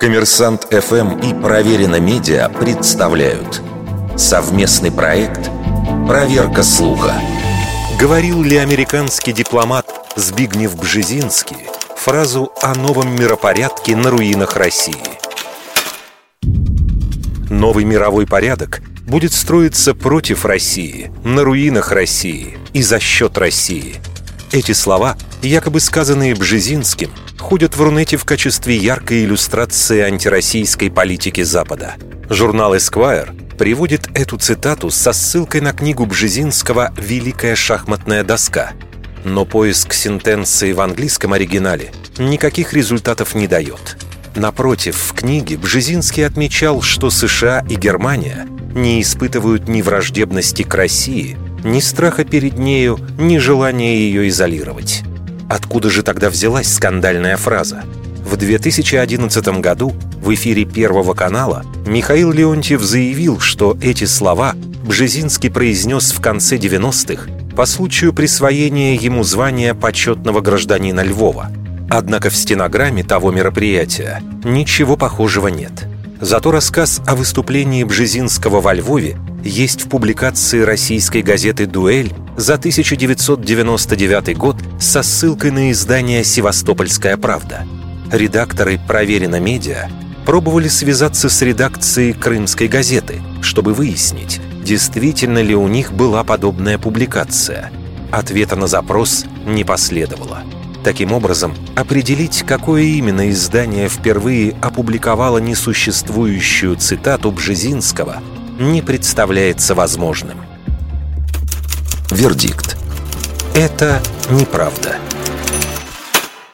Коммерсант ФМ и Проверено Медиа представляют совместный проект «Проверка слуха». Говорил ли американский дипломат Збигнев Бжезинский фразу о новом миропорядке на руинах России? Новый мировой порядок будет строиться против России, на руинах России и за счет России. Эти слова, якобы сказанные Бжезинским, ходят в Рунете в качестве яркой иллюстрации антироссийской политики Запада. Журнал Esquire приводит эту цитату со ссылкой на книгу Бжезинского «Великая шахматная доска». Но поиск сентенции в английском оригинале никаких результатов не дает. Напротив, в книге Бжезинский отмечал, что США и Германия не испытывают ни враждебности к России, ни страха перед нею, ни желания ее изолировать. Откуда же тогда взялась скандальная фраза? В 2011 году в эфире Первого канала Михаил Леонтьев заявил, что эти слова Бжезинский произнес в конце 90-х по случаю присвоения ему звания почетного гражданина Львова. Однако в стенограмме того мероприятия ничего похожего нет. Зато рассказ о выступлении Бжезинского во Львове есть в публикации российской газеты «Дуэль» за 1999 год со ссылкой на издание «Севастопольская правда». Редакторы «Проверено медиа» пробовали связаться с редакцией «Крымской газеты», чтобы выяснить, действительно ли у них была подобная публикация. Ответа на запрос не последовало. Таким образом, определить, какое именно издание впервые опубликовало несуществующую цитату Бжезинского, не представляется возможным. Вердикт. Это неправда.